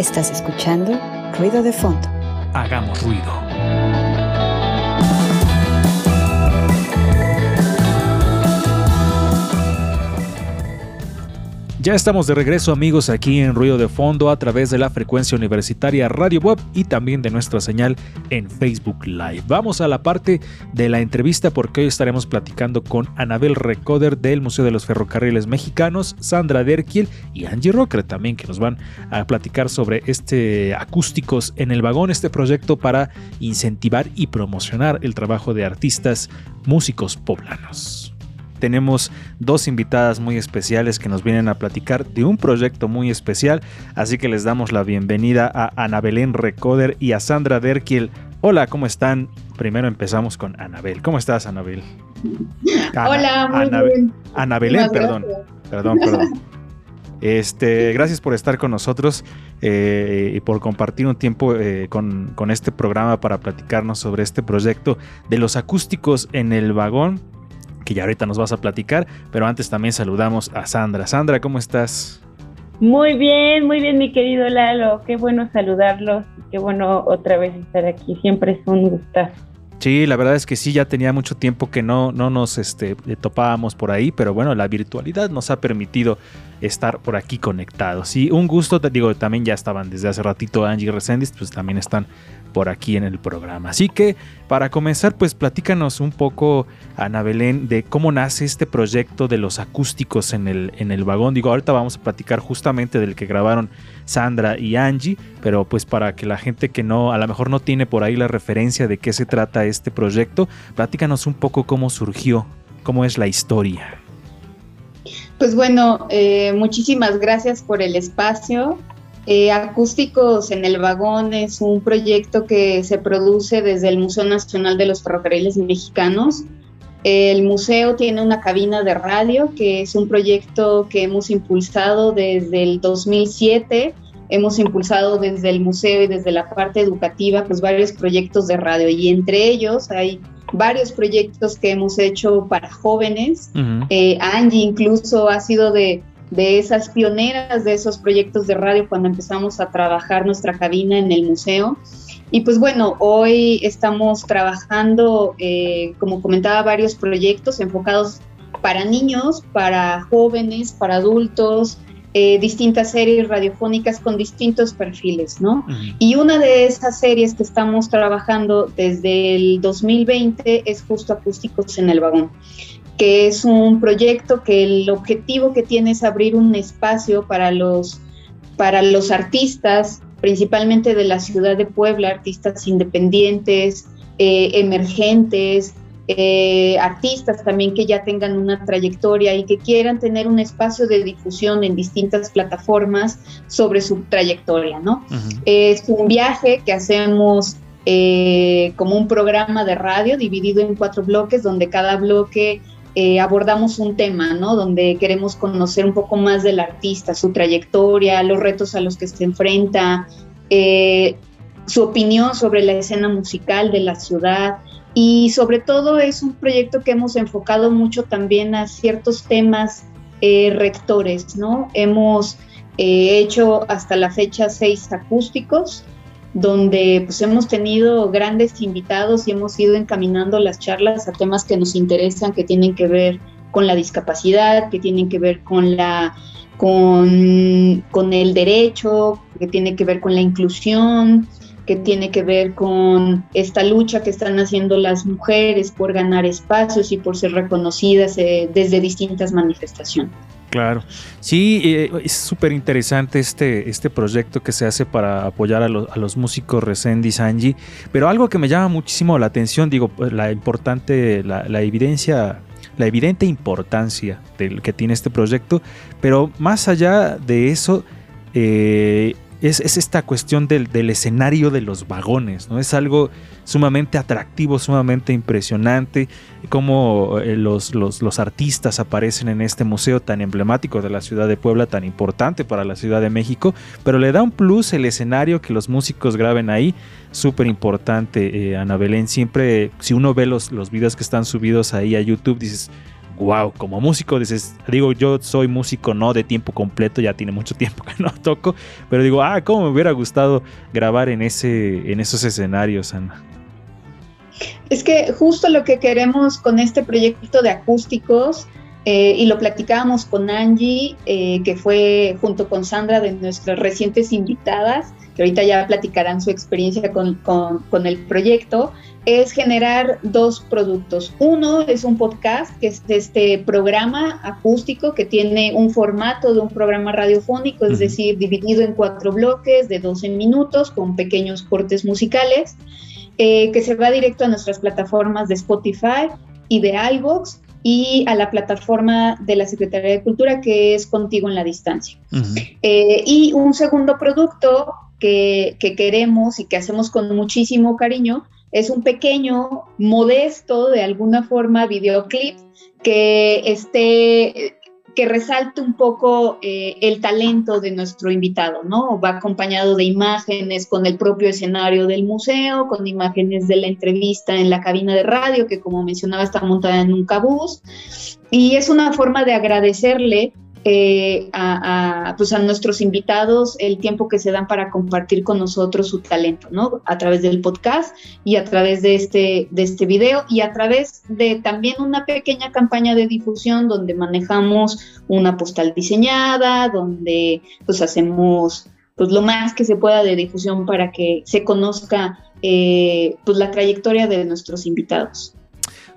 Estás escuchando Ruido de Fondo. Hagamos ruido. Ya estamos de regreso amigos aquí en Ruido de Fondo a través de la frecuencia universitaria Radio Web y también de nuestra señal en Facebook Live. Vamos a la parte de la entrevista porque hoy estaremos platicando con Anabel Recoder del Museo de los Ferrocarriles Mexicanos, Sandra Derkiel y Angie Rocker también que nos van a platicar sobre este acústicos en el vagón, este proyecto para incentivar y promocionar el trabajo de artistas músicos poblanos tenemos dos invitadas muy especiales que nos vienen a platicar de un proyecto muy especial, así que les damos la bienvenida a Ana Belén Recoder y a Sandra Derkiel. Hola, ¿cómo están? Primero empezamos con Anabel. ¿Cómo estás, Anabel? Hola, muy bien. Ana Belén, perdón. Perdón, perdón. Este, gracias por estar con nosotros eh, y por compartir un tiempo eh, con, con, este programa para platicarnos sobre este proyecto de los acústicos en el vagón que ya ahorita nos vas a platicar, pero antes también saludamos a Sandra. Sandra, ¿cómo estás? Muy bien, muy bien, mi querido Lalo. Qué bueno saludarlos. Qué bueno otra vez estar aquí. Siempre es un gustazo. Sí, la verdad es que sí, ya tenía mucho tiempo que no, no nos este, topábamos por ahí, pero bueno, la virtualidad nos ha permitido estar por aquí conectados. Y un gusto, te digo, también ya estaban desde hace ratito Angie y Resendis, pues también están por aquí en el programa. Así que para comenzar, pues platícanos un poco, Ana Belén, de cómo nace este proyecto de los acústicos en el, en el vagón. Digo, ahorita vamos a platicar justamente del que grabaron Sandra y Angie, pero pues para que la gente que no, a lo mejor no tiene por ahí la referencia de qué se trata este proyecto, platícanos un poco cómo surgió, cómo es la historia. Pues bueno, eh, muchísimas gracias por el espacio. Eh, Acústicos en el Vagón es un proyecto que se produce desde el Museo Nacional de los Ferrocarriles Mexicanos. El museo tiene una cabina de radio, que es un proyecto que hemos impulsado desde el 2007. Hemos impulsado desde el museo y desde la parte educativa, pues varios proyectos de radio y entre ellos hay varios proyectos que hemos hecho para jóvenes. Eh, Angie incluso ha sido de de esas pioneras de esos proyectos de radio cuando empezamos a trabajar nuestra cabina en el museo. Y pues bueno, hoy estamos trabajando, eh, como comentaba, varios proyectos enfocados para niños, para jóvenes, para adultos, eh, distintas series radiofónicas con distintos perfiles, ¿no? Y una de esas series que estamos trabajando desde el 2020 es justo Acústicos en el Vagón que es un proyecto que el objetivo que tiene es abrir un espacio para los, para los artistas, principalmente de la ciudad de Puebla, artistas independientes, eh, emergentes, eh, artistas también que ya tengan una trayectoria y que quieran tener un espacio de difusión en distintas plataformas sobre su trayectoria, ¿no? Es un viaje que hacemos eh, como un programa de radio dividido en cuatro bloques, donde cada bloque eh, abordamos un tema, ¿no? Donde queremos conocer un poco más del artista, su trayectoria, los retos a los que se enfrenta, eh, su opinión sobre la escena musical de la ciudad y sobre todo es un proyecto que hemos enfocado mucho también a ciertos temas eh, rectores, ¿no? Hemos hecho hasta la fecha seis acústicos donde pues hemos tenido grandes invitados y hemos ido encaminando las charlas a temas que nos interesan, que tienen que ver con la discapacidad, que tienen que ver con la con, con el derecho, que tiene que ver con la inclusión, que tiene que ver con esta lucha que están haciendo las mujeres por ganar espacios y por ser reconocidas eh, desde distintas manifestaciones. Claro, sí, eh, es súper interesante este, este proyecto que se hace para apoyar a, los músicos Resendi Sanji, pero algo que me llama muchísimo la atención, digo, pues, la importante, la, la evidencia la evidente importancia del que tiene este proyecto, pero más allá de eso, eh, es, esta cuestión del, escenario de los vagones, ¿no? Es algo sumamente atractivo, sumamente impresionante, cómo eh, los, los, artistas aparecen en este museo tan emblemático de la ciudad de Puebla, tan importante para la Ciudad de México, pero le da un plus el escenario que los músicos graben ahí, súper importante, eh, Ana Belén, siempre, si uno ve los, los videos que están subidos ahí a YouTube, dices, wow, como músico dices, digo, yo soy músico no de tiempo completo, ya tiene mucho tiempo que no toco, pero digo, ah, cómo me hubiera gustado grabar en, ese, en esos escenarios, Ana. Es que justo lo que queremos con este proyecto de acústicos, eh, y lo platicábamos con Angie, eh, que fue junto con Sandra de nuestras recientes invitadas, que ahorita ya platicarán su experiencia con, con, el proyecto, es generar dos productos. Uno es un podcast, que es este programa acústico que tiene un formato de un programa radiofónico, es decir, dividido en cuatro bloques de 12 minutos con pequeños cortes musicales. Eh, que se va directo a nuestras plataformas de Spotify y de iVoox y a la plataforma de la Secretaría de Cultura que es Contigo en la Distancia. Eh, y un segundo producto que, que, queremos y que hacemos con muchísimo cariño es un pequeño, modesto, de alguna forma, videoclip que esté que resalte un poco eh, el talento de nuestro invitado, ¿no? Va acompañado de imágenes con el propio escenario del museo, con imágenes de la entrevista en la cabina de radio, que como mencionaba está montada en un cabús, y es una forma de agradecerle eh, a, pues a nuestros invitados el tiempo que se dan para compartir con nosotros su talento, ¿no? A través del podcast y a través de este, de este video y a través de también una pequeña campaña de difusión donde manejamos una postal diseñada, donde pues hacemos pues lo más que se pueda de difusión para que se conozca eh, pues la trayectoria de nuestros invitados.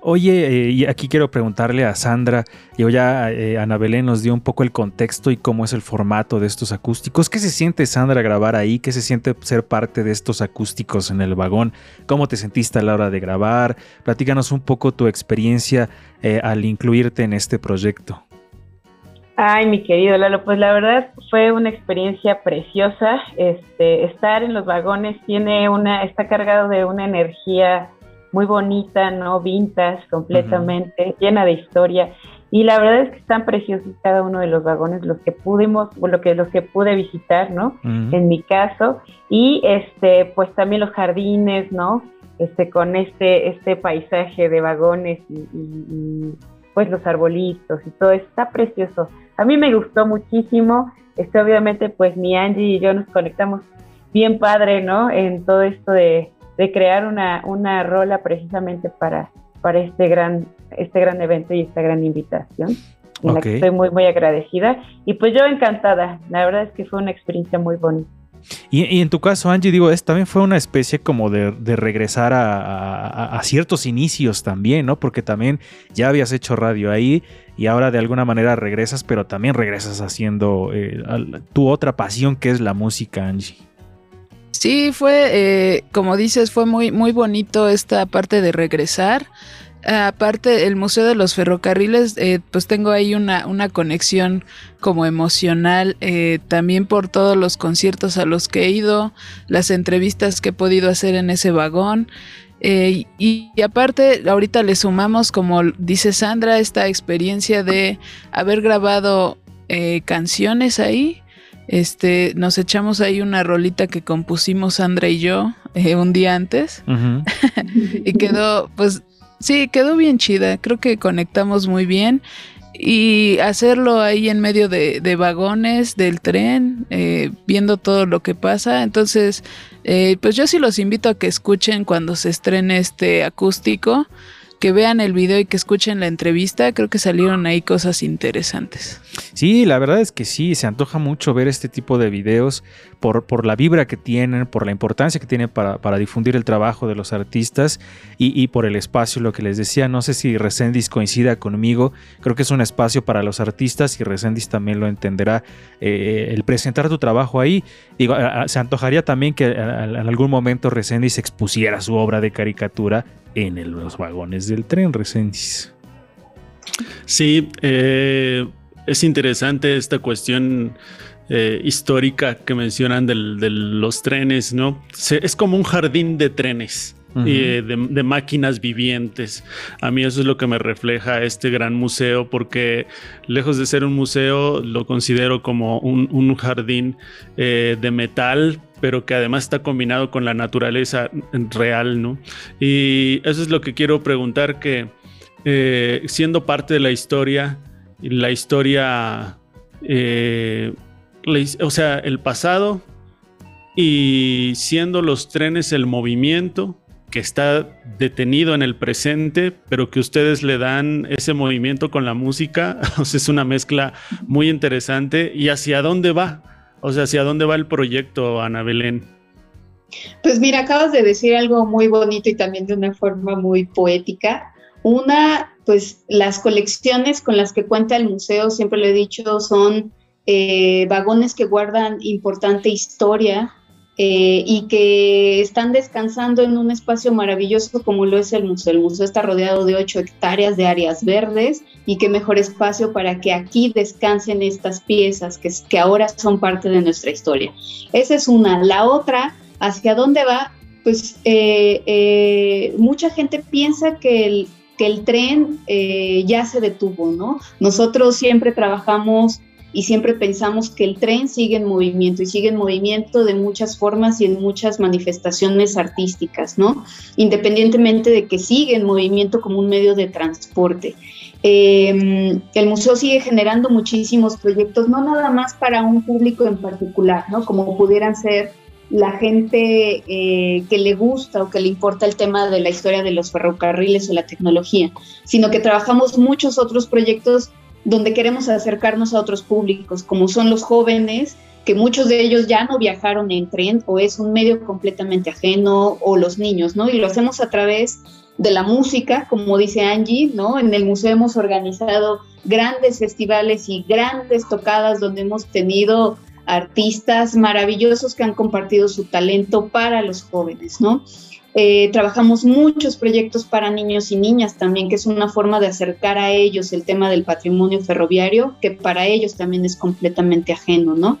Oye, eh, y aquí quiero preguntarle a Sandra, yo ya eh, Ana Belén nos dio un poco el contexto y cómo es el formato de estos acústicos. ¿Qué se siente, Sandra, grabar ahí? ¿Qué se siente ser parte de estos acústicos en el vagón? ¿Cómo te sentiste a la hora de grabar? Platícanos un poco tu experiencia eh, al incluirte en este proyecto. Ay, mi querido Lalo, pues la verdad fue una experiencia preciosa. Este, estar en los vagones tiene una, está cargado de una energía muy bonita, ¿no? Vintage completamente, llena de historia. Y la verdad es que están preciosos cada uno de los vagones, los que pudimos, o lo que, los que pude visitar, ¿no? En mi caso. Y este, pues también los jardines, ¿no? Este, con este, este paisaje de vagones y, pues los arbolitos y todo, está precioso. A mí me gustó muchísimo. Este, obviamente, pues mi Angie y yo nos conectamos bien padre, ¿no? En todo esto de, de crear una, una rola precisamente para, para este, gran, este gran evento y esta gran invitación. En la que estoy muy, muy agradecida. Y pues yo encantada. La verdad es que fue una experiencia muy bonita. Y, en tu caso, Angie, digo, es, también fue una especie como de, regresar a, ciertos inicios también, ¿no? Porque también ya habías hecho radio ahí y ahora de alguna manera regresas, pero también regresas haciendo eh, tu otra pasión que es la música, Angie. Sí, fue, eh, como dices, fue muy, muy bonito esta parte de regresar. Aparte, el Museo de los Ferrocarriles, eh, pues tengo ahí una, una conexión como emocional, eh, también por todos los conciertos a los que he ido, las entrevistas que he podido hacer en ese vagón. y, y, aparte, ahorita le sumamos, como dice Sandra, esta experiencia de haber grabado canciones ahí este, nos echamos ahí una rolita que compusimos Sandra y yo eh, un día antes. y quedó, pues, sí, quedó bien chida. Creo que conectamos muy bien. Y hacerlo ahí en medio de, vagones del tren, eh, viendo todo lo que pasa. Entonces, eh, pues yo sí los invito a que escuchen cuando se estrene este acústico que vean el video y que escuchen la entrevista, creo que salieron ahí cosas interesantes. Sí, la verdad es que sí, se antoja mucho ver este tipo de videos por, por la vibra que tienen, por la importancia que tienen para, difundir el trabajo de los artistas y, por el espacio, lo que les decía, no sé si Resendis coincida conmigo, creo que es un espacio para los artistas y Resendis también lo entenderá, eh, el presentar tu trabajo ahí, digo, se antojaría también que en algún momento Resendis expusiera su obra de caricatura en los vagones del tren, Resendiz. Sí, eh, es interesante esta cuestión eh, histórica que mencionan de los trenes, ¿no? es como un jardín de trenes. y de, máquinas vivientes. A mí eso es lo que me refleja este gran museo, porque lejos de ser un museo, lo considero como un, jardín eh, de metal, pero que además está combinado con la naturaleza real, ¿no? Y eso es lo que quiero preguntar, que eh, siendo parte de la historia, la historia, eh, o sea, el pasado y siendo los trenes el movimiento que está detenido en el presente, pero que ustedes le dan ese movimiento con la música, es una mezcla muy interesante. ¿Y hacia dónde va? O sea, ¿hacia dónde va el proyecto, Ana Belén? Pues mira, acabas de decir algo muy bonito y también de una forma muy poética. Una, pues las colecciones con las que cuenta el museo, siempre lo he dicho, son eh, vagones que guardan importante historia eh, y que están descansando en un espacio maravilloso como lo es el museo. El museo está rodeado de ocho hectáreas de áreas verdes y qué mejor espacio para que aquí descansen estas piezas que, que ahora son parte de nuestra historia. Esa es una. La otra ¿Hacia dónde va? Pues eh, eh, mucha gente piensa que el, que el tren eh, ya se detuvo, ¿no? Nosotros siempre trabajamos y siempre pensamos que el tren sigue en movimiento y sigue en movimiento de muchas formas y en muchas manifestaciones artísticas, ¿no? Independientemente de que sigue en movimiento como un medio de transporte. Em, el museo sigue generando muchísimos proyectos, no nada más para un público en particular, ¿no? Como pudieran ser la gente eh, que le gusta o que le importa el tema de la historia de los ferrocarriles o la tecnología, sino que trabajamos muchos otros proyectos donde queremos acercarnos a otros públicos, como son los jóvenes, que muchos de ellos ya no viajaron en tren o es un medio completamente ajeno, o los niños, ¿no? Y lo hacemos a través de la música, como dice Angie, ¿no? En el museo hemos organizado grandes festivales y grandes tocadas donde hemos tenido artistas maravillosos que han compartido su talento para los jóvenes, ¿no? Eh, trabajamos muchos proyectos para niños y niñas también, que es una forma de acercar a ellos el tema del patrimonio ferroviario, que para ellos también es completamente ajeno, ¿no?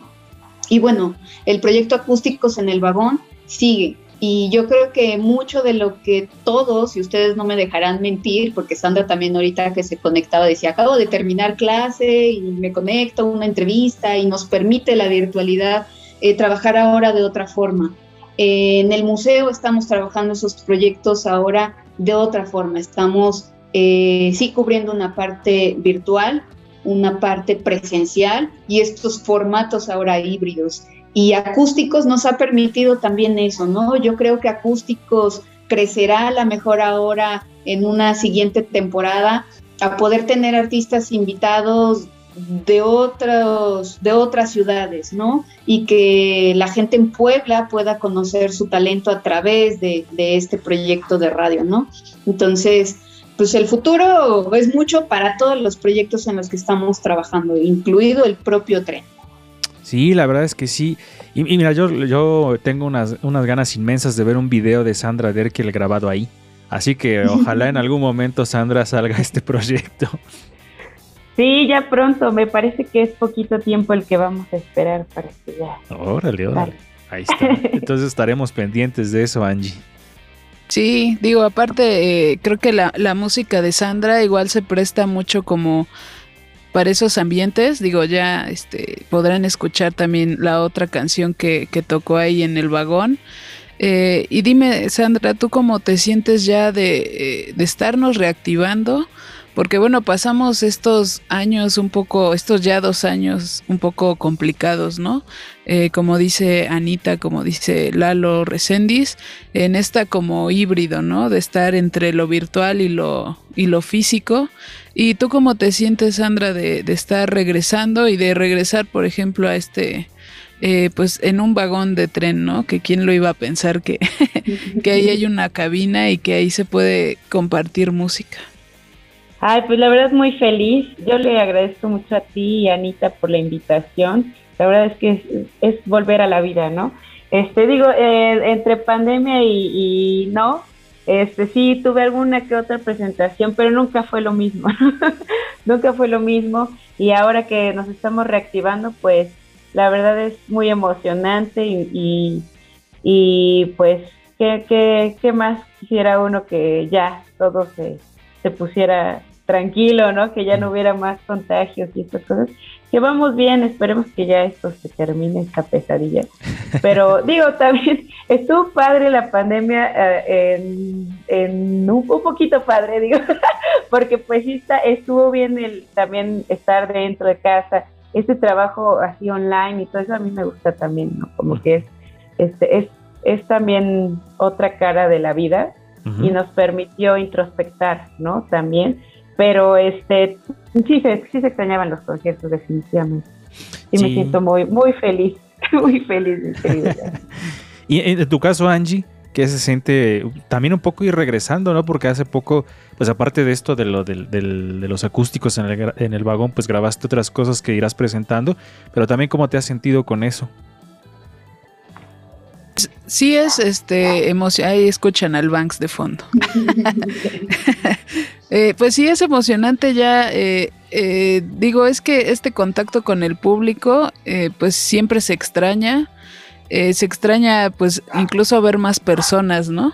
Y bueno, el proyecto Acústicos en el Vagón sigue. Y yo creo que mucho de lo que todos, y ustedes no me dejarán mentir, porque Sandra también ahorita que se conectaba decía, acabo de terminar clase y me conecto a una entrevista y nos permite la virtualidad eh, trabajar ahora de otra forma. En el museo estamos trabajando esos proyectos ahora de otra forma. Estamos eh, sí cubriendo una parte virtual, una parte presencial y estos formatos ahora híbridos. Y acústicos nos ha permitido también eso, ¿no? Yo creo que acústicos crecerá a la mejor ahora en una siguiente temporada a poder tener artistas invitados de otros de otras ciudades, ¿no? Y que la gente en Puebla pueda conocer su talento a través de, de este proyecto de radio, ¿no? Entonces, pues el futuro es mucho para todos los proyectos en los que estamos trabajando, incluido el propio tren. Sí, la verdad es que sí. Y, mira, yo, yo tengo unas, unas ganas inmensas de ver un video de Sandra Derkel grabado ahí. Así que ojalá en algún momento Sandra salga este proyecto. Sí, ya pronto. Me parece que es poquito tiempo el que vamos a esperar para que ya. Órale, órale. Ahí está. Entonces estaremos pendientes de eso, Angie. Sí, digo, aparte, eh, creo que la, la música de Sandra igual se presta mucho como para esos ambientes. Digo, ya este, podrán escuchar también la otra canción que, que tocó ahí en el vagón. Eh, y dime, Sandra, ¿tú cómo te sientes ya de, eh, de estarnos reactivando? Porque bueno, pasamos estos años un poco, estos ya dos años un poco complicados, ¿no? Eh, como dice Anita, como dice Lalo Recendis, en esta como híbrido, ¿no? De estar entre lo virtual y lo, y lo físico. ¿Y tú cómo te sientes, Sandra, de, de estar regresando y de regresar, por ejemplo, a este, eh, pues en un vagón de tren, ¿no? Que quién lo iba a pensar que, que ahí hay una cabina y que ahí se puede compartir música. Ay, pues la verdad muy feliz. Yo le agradezco mucho a ti y Anita por la invitación. La verdad es que es, volver a la vida, ¿no? Este, digo, eh, entre pandemia y, no, este, sí tuve alguna que otra presentación, pero nunca fue lo mismo. nunca fue lo mismo. Y ahora que nos estamos reactivando, pues la verdad es muy emocionante y, y, pues, ¿qué, ¿qué, qué, más quisiera uno que ya todo se, se pusiera tranquilo, ¿no? Que ya no hubiera más contagios y estas cosas. que vamos bien, esperemos que ya esto se termine, esta pesadilla. Pero digo, también estuvo padre la pandemia, eh, en, un, poquito padre, digo, porque pues está, estuvo bien el también estar dentro de casa, este trabajo así online y todo eso a mí me gusta también, ¿no? Como que es, este, es, es también otra cara de la vida y nos permitió introspectar, ¿no? También pero este sí se, sí se extrañaban los conciertos definitivamente. Y me siento muy, muy feliz, muy feliz, y en tu caso, Angie, que se siente también un poco ir regresando, ¿no? Porque hace poco, pues aparte de esto de, lo, de, los acústicos en el, en el, vagón, pues grabaste otras cosas que irás presentando, pero también cómo te has sentido con eso. Sí es este emoción, ahí escuchan al Banks de fondo. Eh, pues sí es emocionante ya, eh, eh, digo, es que este contacto con el público pues siempre se extraña. Eh, se extraña pues incluso ver más personas, ¿no?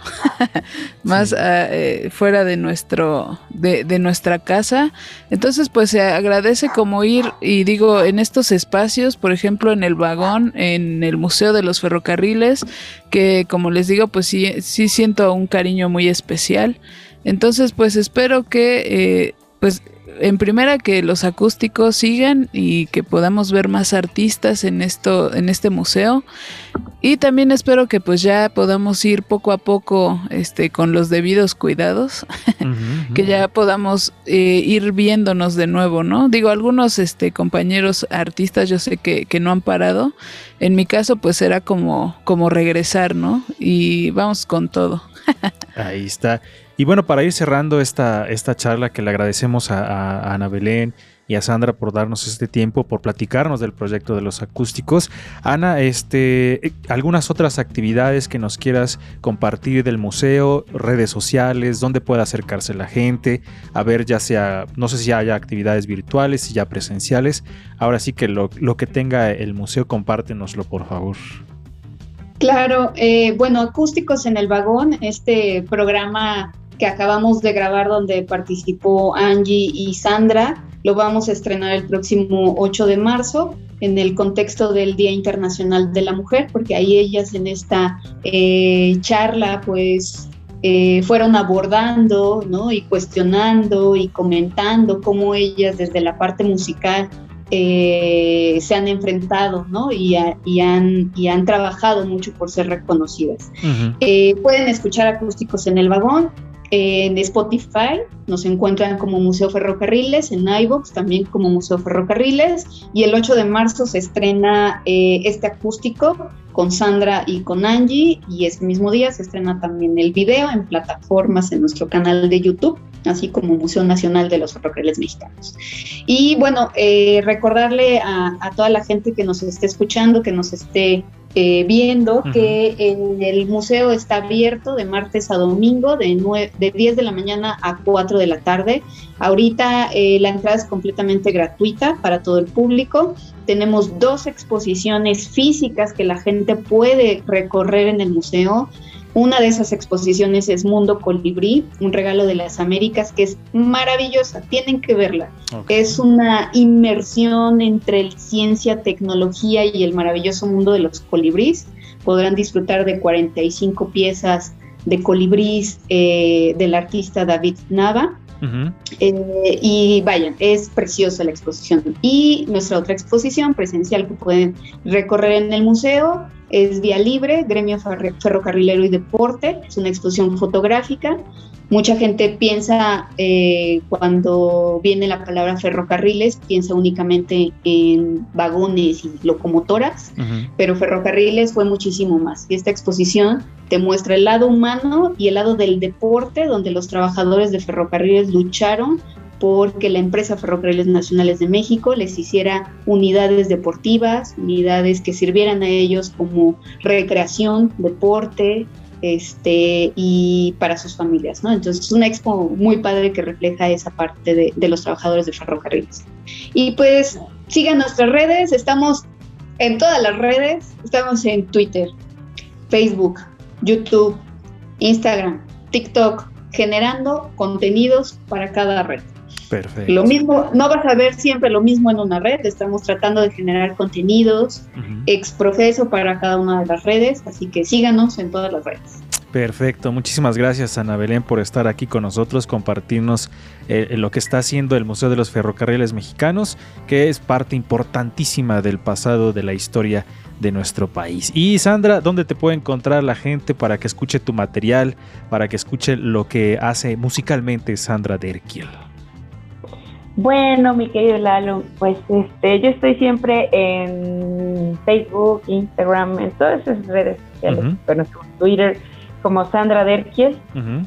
más ah, eh, fuera de nuestro de, de, nuestra casa. Entonces pues se agradece como ir y digo en estos espacios, por ejemplo en el vagón, en el Museo de los Ferrocarriles, que como les digo pues sí, sí siento un cariño muy especial. Entonces pues espero que eh, pues en primera que los acústicos sigan y que podamos ver más artistas en esto en este museo. Y también espero que pues ya podamos ir poco a poco este con los debidos cuidados que ya podamos eh, ir viéndonos de nuevo no digo algunos este compañeros artistas yo sé que, que no han parado. En mi caso pues era como como regresar no y vamos con todo. Ahí está y bueno, para ir cerrando esta, esta charla que le agradecemos a, Ana Belén y a Sandra por darnos este tiempo, por platicarnos del proyecto de los acústicos. Ana, este, algunas otras actividades que nos quieras compartir del museo, redes sociales, dónde puede acercarse la gente, a ver ya sea, no sé si haya actividades virtuales, si ya presenciales. Ahora sí que lo, que tenga el museo, compártenoslo por favor. Claro, eh, bueno, acústicos en el vagón, este programa que acabamos de grabar donde participó Angie y Sandra. Lo vamos a estrenar el próximo 8 de marzo en el contexto del Día Internacional de la Mujer, porque ahí ellas en esta eh, charla pues eh, fueron abordando ¿no? y cuestionando y comentando cómo ellas desde la parte musical eh, se han enfrentado ¿no? y, y, han, y han trabajado mucho por ser reconocidas. pueden escuchar acústicos en el vagón, en Spotify nos encuentran como Museo Ferrocarriles, en iVoox también como Museo Ferrocarriles y el 8 de marzo se estrena eh, este acústico con Sandra y con Angie y ese mismo día se estrena también el video en plataformas en nuestro canal de YouTube, así como Museo Nacional de los Ferrocarriles Mexicanos. Y bueno, eh, recordarle a, a toda la gente que nos esté escuchando, que nos esté eh, viendo que en el museo está abierto de martes a domingo, de, de 10 de la mañana a 4 de la tarde. Ahorita eh, la entrada es completamente gratuita para todo el público. Tenemos dos exposiciones físicas que la gente puede recorrer en el museo. Una de esas exposiciones es Mundo Colibrí, un regalo de las Américas, que es maravillosa, tienen que verla. Es una inmersión entre ciencia, tecnología y el maravilloso mundo de los colibrís. Podrán disfrutar de 45 piezas de colibrís eh, del artista David Nava. Eh, y vayan, es preciosa la exposición. Y nuestra otra exposición presencial que pueden recorrer en el museo es Vía Libre, Gremio Ferrocarrilero y Deporte, es una exposición fotográfica. Mucha gente piensa, eh, cuando viene la palabra ferrocarriles, piensa únicamente en vagones y locomotoras, pero ferrocarriles fue muchísimo más. Y esta exposición te muestra el lado humano y el lado del deporte, donde los trabajadores de ferrocarriles lucharon porque la empresa Ferrocarriles Nacionales de México les hiciera unidades deportivas, unidades que sirvieran a ellos como recreación, deporte, este, y para sus familias, ¿no? Entonces es una expo muy padre que refleja esa parte de, de los trabajadores de ferrocarriles. Y pues sigan nuestras redes, estamos en todas las redes, estamos en Twitter, Facebook, YouTube, Instagram, TikTok, generando contenidos para cada red. Perfecto. Lo mismo, no vas a ver siempre lo mismo en una red, estamos tratando de generar contenidos ex profeso para cada una de las redes, así que síganos en todas las redes. Perfecto, muchísimas gracias Ana Belén por estar aquí con nosotros, compartirnos eh, lo que está haciendo el Museo de los Ferrocarriles Mexicanos, que es parte importantísima del pasado de la historia de nuestro país. Y Sandra, ¿dónde te puede encontrar la gente para que escuche tu material, para que escuche lo que hace musicalmente Sandra Derkiel? Bueno, mi querido Lalo, pues este, yo estoy siempre en Facebook, Instagram, en todas esas redes sociales, bueno, Twitter, como Sandra Derkies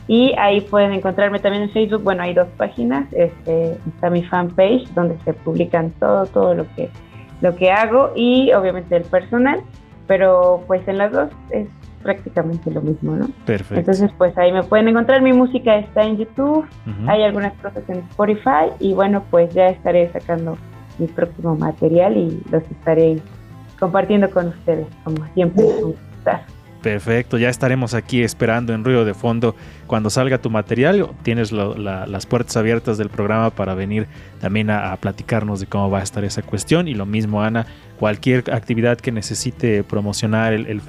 y ahí pueden encontrarme también en Facebook. Bueno, hay dos páginas. Este, está mi fanpage donde se publican todo, todo lo que, lo que hago y obviamente el personal, pero pues en las dos es prácticamente lo mismo, ¿no? Perfecto. Entonces, pues ahí me pueden encontrar. Mi música está en YouTube, hay algunas cosas en Spotify y bueno, pues ya estaré sacando mi próximo material y los estaré compartiendo con ustedes, como siempre. Perfecto, ya estaremos aquí esperando en ruido de fondo cuando salga tu material. Tienes las puertas abiertas del programa para venir también a, platicarnos de cómo va a estar esa cuestión. Y lo mismo, Ana, cualquier actividad que necesite promocionar el,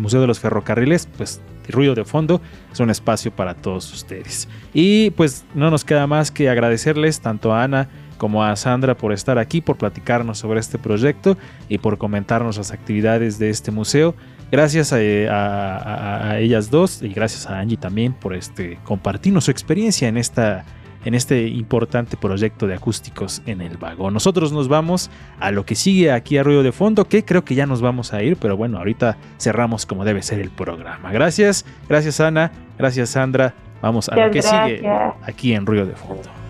Museo de los Ferrocarriles, pues ruido de fondo es un espacio para todos ustedes. Y pues no nos queda más que agradecerles tanto a Ana como a Sandra por estar aquí, por platicarnos sobre este proyecto y por comentarnos las actividades de este museo. Gracias a, ellas dos y gracias a Angie también por este compartirnos su experiencia en esta en este importante proyecto de acústicos en el vagón. Nosotros nos vamos a lo que sigue aquí a ruido de fondo, que creo que ya nos vamos a ir, pero bueno, ahorita cerramos como debe ser el programa. Gracias, gracias Ana, gracias Sandra. Vamos a lo que sigue aquí en ruido de fondo.